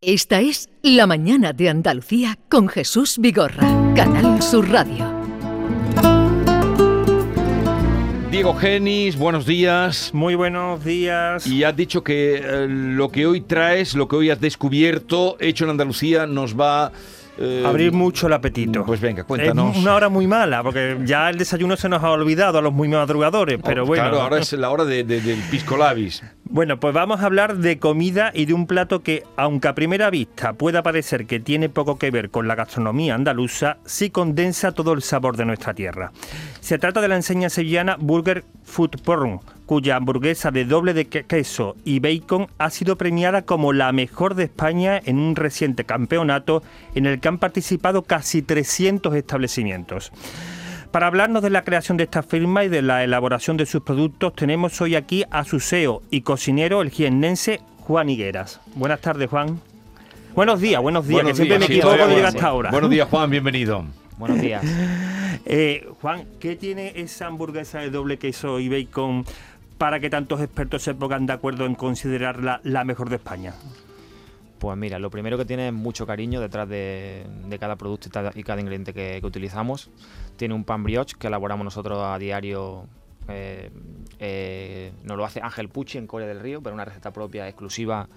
Esta es La Mañana de Andalucía con Jesús Vigorra, Canal Sur Radio. Diego Genis, buenos días. Muy buenos días. Y has dicho que eh, lo que hoy traes, lo que hoy has descubierto, hecho en Andalucía, nos va eh, Abrir mucho el apetito. Pues venga, cuéntanos. Es una hora muy mala, porque ya el desayuno se nos ha olvidado a los muy madrugadores, pero oh, bueno. Claro, ahora es la hora de, del pisco labis. Bueno, pues vamos a hablar de comida y de un plato que, aunque a primera vista pueda parecer que tiene poco que ver con la gastronomía andaluza, sí condensa todo el sabor de nuestra tierra. Se trata de la enseña sevillana Burger Food Porn, cuya hamburguesa de doble de queso y bacon ha sido premiada como la mejor de España en un reciente campeonato en el que han participado casi 300 establecimientos. Para hablarnos de la creación de esta firma y de la elaboración de sus productos, tenemos hoy aquí a su CEO y cocinero, el jiennense Juan Higueras. Buenas tardes, Juan. Buenos días, buenos días, que siempre me equivoco cuando llega hasta ahora. Buenos días, Juan, bienvenido. Buenos días. Eh, Juan, ¿qué tiene esa hamburguesa de doble queso y bacon para que tantos expertos se pongan de acuerdo en considerarla la mejor de España? Pues mira, lo primero que tiene es mucho cariño detrás de, cada producto y cada ingrediente que, utilizamos. Tiene un pan brioche que elaboramos nosotros a diario. Eh, eh, nos lo hace Ángel Pucci en Corea del Río, pero una receta propia exclusiva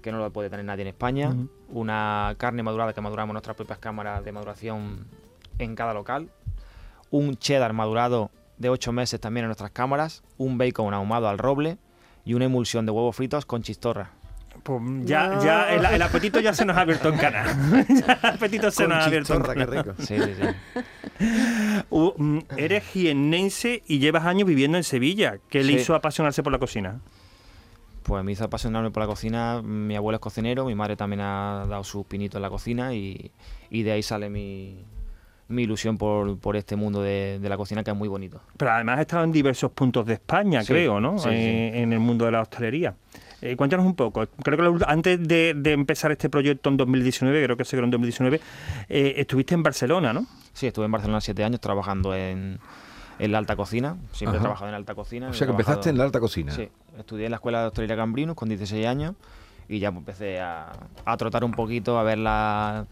que no lo puede tener nadie en España. Una carne madurada que maduramos en nuestras propias cámaras de maduración en cada local. Un cheddar madurado de 8 meses también en nuestras cámaras, un bacon ahumado al roble y una emulsión de huevos fritos con chistorra. Pues ya, ya el, apetito ya se nos ha abierto en canal. el apetito se nos ha abierto en qué rico. Sí, sí, sí. Mm, eres jiennense y llevas años viviendo en Sevilla. ¿Qué le hizo apasionarse por la cocina? Pues me hizo apasionarme por la cocina. Mi abuelo es cocinero, mi madre también ha dado sus pinitos en la cocina y de ahí sale mi, mi ilusión por, por este mundo de, la cocina que es muy bonito. Pero además has estado en diversos puntos de España, creo, ¿no? Eh, en el mundo de la hostelería. Eh, cuéntanos un poco. Creo que antes de, empezar este proyecto en 2019, creo que se creó en 2019, eh, estuviste en Barcelona, ¿no? Sí, estuve en Barcelona siete años trabajando en, en la alta cocina. Siempre he trabajado en la alta cocina. O sea, que empezaste en la alta cocina. Sí, estudié en la Escuela de Hostelería Cambrinos con 16 años y ya empecé a, a trotar un poquito, a ver la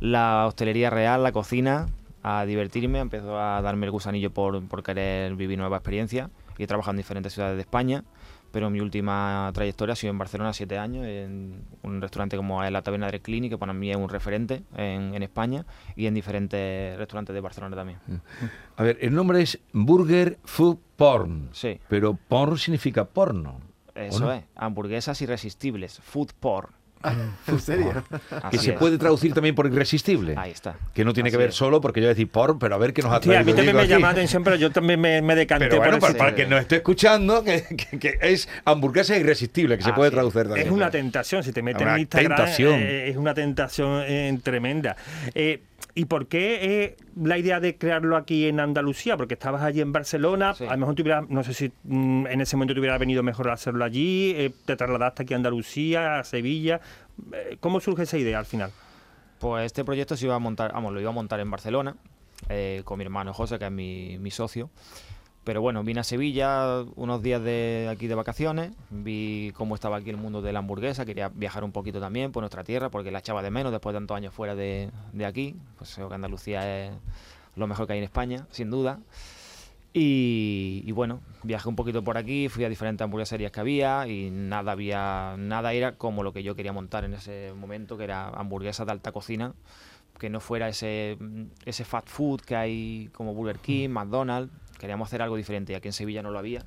la hostelería real, la cocina, a divertirme, empezó a darme el gusanillo por, por querer vivir nueva experiencia y he trabajado en diferentes ciudades de España, pero mi última trayectoria ha sido en Barcelona, siete años, en un restaurante como la Taberna del Clinic, que para mí es un referente en, en, España, y en diferentes restaurantes de Barcelona también. A ver, el nombre es Burger Food Porn. Sí. Pero porn significa porno. Eso es, hamburguesas irresistibles, food porn. ¿En serio? que se puede traducir también por irresistible. Ahí está. Que no tiene que ver solo, porque yo voy a decir por, pero a ver qué nos ha traído. Sí, a mí también me llama la atención, pero yo también me, me decanté pero bueno, por para, para que nos esté escuchando, que, que, es hamburguesa irresistible, que se puede traducir también. Es una tentación, si te metes en Instagram, tentación. Eh, es una tentación eh, tremenda. Eh, ¿Y por qué eh, la idea de crearlo aquí en Andalucía? Porque estabas allí en Barcelona, a lo mejor no sé si mm, en ese momento te hubiera venido mejor hacerlo allí, eh, te trasladaste aquí a Andalucía, a Sevilla. Eh, ¿Cómo surge esa idea al final? Pues este proyecto se iba a montar, vamos, lo iba a montar en Barcelona con mi hermano José, que es mi, mi socio. Pero bueno, vine a Sevilla unos días de aquí de vacaciones, vi cómo estaba aquí el mundo de la hamburguesa, quería viajar un poquito también por nuestra tierra, porque la echaba de menos después de tantos años fuera de, aquí. Pues creo que Andalucía es lo mejor que hay en España, sin duda. Y, bueno, viajé un poquito por aquí, fui a diferentes hamburgueserías que había y nada había, nada era como lo que yo quería montar en ese momento, que era hamburguesas de alta cocina, que no fuera ese, ese fast food que hay como Burger King, McDonald's, queríamos hacer algo diferente y aquí en Sevilla no lo había.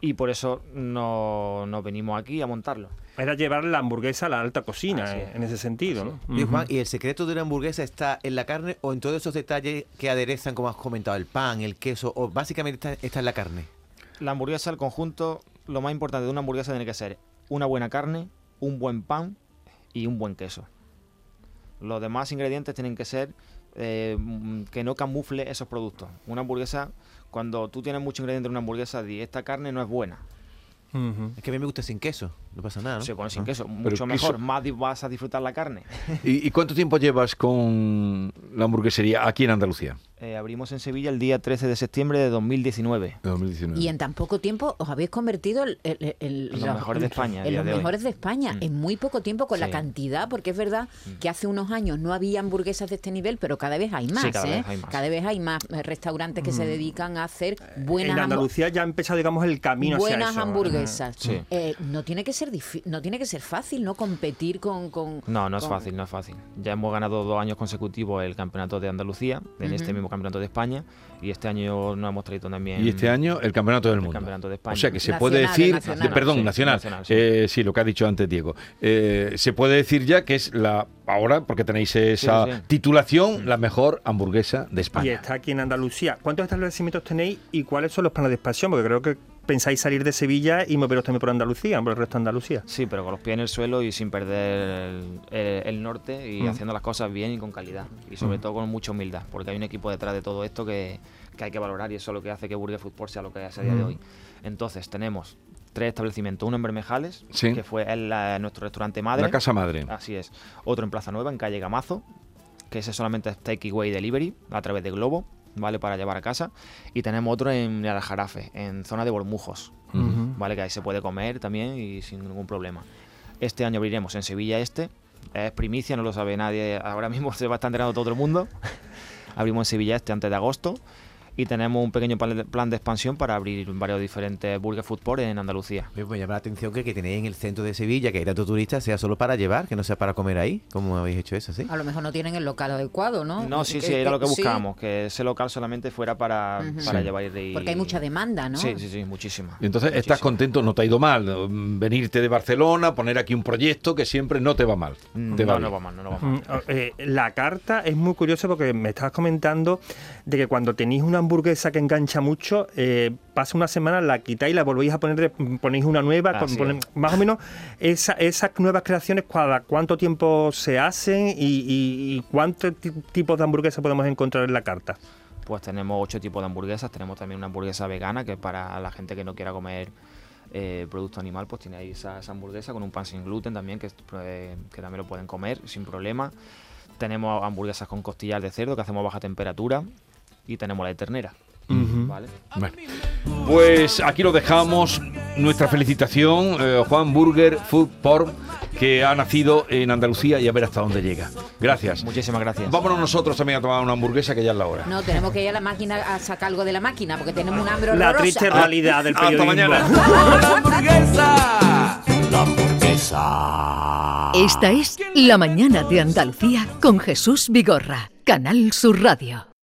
Y por eso no, nos venimos aquí a montarlo. Era llevar la hamburguesa a la alta cocina, en ese sentido, ¿no? Y Juan, ¿y el secreto de la hamburguesa está en la carne o en todos esos detalles que aderezan, como has comentado, el pan, el queso, o básicamente está, está en la carne? La hamburguesa, el conjunto, lo más importante de una hamburguesa tiene que ser una buena carne, un buen pan y un buen queso. Los demás ingredientes tienen que ser eh, que no camufle esos productos. Una hamburguesa, cuando tú tienes mucho ingrediente en una hamburguesa, di esta carne no es buena. Es que a mí me gusta sin queso. No pasa nada, ¿no? Se pone sin Ah. queso, mucho queso- mejor, más vas a disfrutar la carne. ¿Y, y cuánto tiempo llevas con la hamburguesería aquí en Andalucía? Eh, abrimos en Sevilla el día 13 de septiembre de 2019. De 2019. Y en tan poco tiempo os habéis convertido en el- el- En los mejores de España, En los de hoy. mejores de España. Mm. En muy poco tiempo con la Sí. cantidad, porque es verdad que hace unos años no había hamburguesas de este nivel, pero cada vez hay más. cada ¿eh? vez hay más. Cada vez hay más eh, restaurantes que se dedican a hacer buenas en Andalucía ya ha empezado, digamos, el camino hacia buenas eso. hamburguesas. Sí. Eh, no tiene que ser no tiene que ser fácil, ¿no? Competir con. con No, no es fácil, no es fácil. Ya hemos ganado dos años consecutivos el campeonato de Andalucía, en este mismo campeonato de España, y este año nos hemos traído también. Y este año el Campeonato del el Mundo. Campeonato de España. O sea que se Nacional, puede decir, nacional. de- perdón, Sí, nacional, nacional, sí. Eh, sí, lo que ha dicho antes Diego. Eh, se puede decir ya que es la, ahora, porque tenéis esa Sí, sí. titulación, la mejor hamburguesa de Y España. está aquí en Andalucía. ¿Cuántos establecimientos tenéis y cuáles son los planes de expansión? Porque creo que pensáis salir de Sevilla y moveros también por Andalucía, por el resto de Andalucía. Sí, pero con los pies en el suelo y sin perder el, el- el norte y Mm. haciendo las cosas bien y con calidad. Y sobre todo con mucha humildad, porque hay un equipo detrás de todo esto que, que hay que valorar y eso es lo que hace que Burger Football sea lo que es a día de Mm. hoy. Entonces, tenemos tres establecimientos, uno en Bermejales, Sí. que fue el, la- nuestro restaurante madre. La casa madre. Así es. Otro en Plaza Nueva, en calle Gamazo, que ese solamente es takeaway delivery a través de Globo, ¿vale? Para llevar a casa. Y tenemos otro en El Jarafe, en zona de Bormujos. ¿vale? Que ahí se puede comer también y sin ningún problema. Este año abriremos en Sevilla Este. Es primicia, no lo sabe nadie. Ahora mismo se va a estar enterando todo el mundo. Abrimos en Sevilla Este antes de agosto. Y tenemos un pequeño plan de, expansión para abrir varios diferentes Burger Food Port en Andalucía. Me me llama la atención que, que tenéis en el centro de Sevilla, que hay tantos turistas, sea solo para llevar, que no sea para comer ahí. ¿Cómo habéis hecho eso, sí? A lo mejor no tienen el local adecuado, ¿no? No, sí, sí, era lo que sí, buscábamos, que ese local solamente fuera para, Ujú. para Sí. llevar y... Porque hay mucha demanda, ¿no? Sí, sí, sí, muchísima. Y entonces estás contento, no te ha ido mal. mm, Venirte de Barcelona, poner aquí un proyecto que siempre no te va mal. Mm, Te va no, no va mal, no, no va Mm, mal. eh, la carta es muy curiosa porque me estabas comentando de que cuando tenéis una hamburguesa que engancha mucho, eh, pasa una semana, la quitáis, la volvéis a poner, ponéis una nueva, con- más o menos esa- esas nuevas creaciones, cada cuánto tiempo se hacen y, y- y cuántos ti- tipos de hamburguesa podemos encontrar en la carta. Pues tenemos ocho tipos de hamburguesas, tenemos también una hamburguesa vegana, que para la gente que no quiera comer eh, producto animal, pues tiene ahí esa, esa hamburguesa con un pan sin gluten también, que, eh, que también lo pueden comer sin problema. Tenemos hamburguesas con costillas de cerdo, que hacemos a baja temperatura. Y tenemos la de ternera, ¿vale? Bueno, pues aquí lo dejamos. Nuestra felicitación, eh, Juan Burger Food Pork, que ha nacido en Andalucía y a ver hasta dónde llega. Gracias. Muchísimas gracias. Vámonos nosotros también a tomar una hamburguesa que ya es la hora. No, tenemos que ir a la máquina a sacar algo de la máquina porque tenemos un hambre La triste realidad del Hasta periodismo. mañana. La hamburguesa. La hamburguesa. Esta es La mañana de Andalucía con Jesús Vigorra, Canal Sur Radio.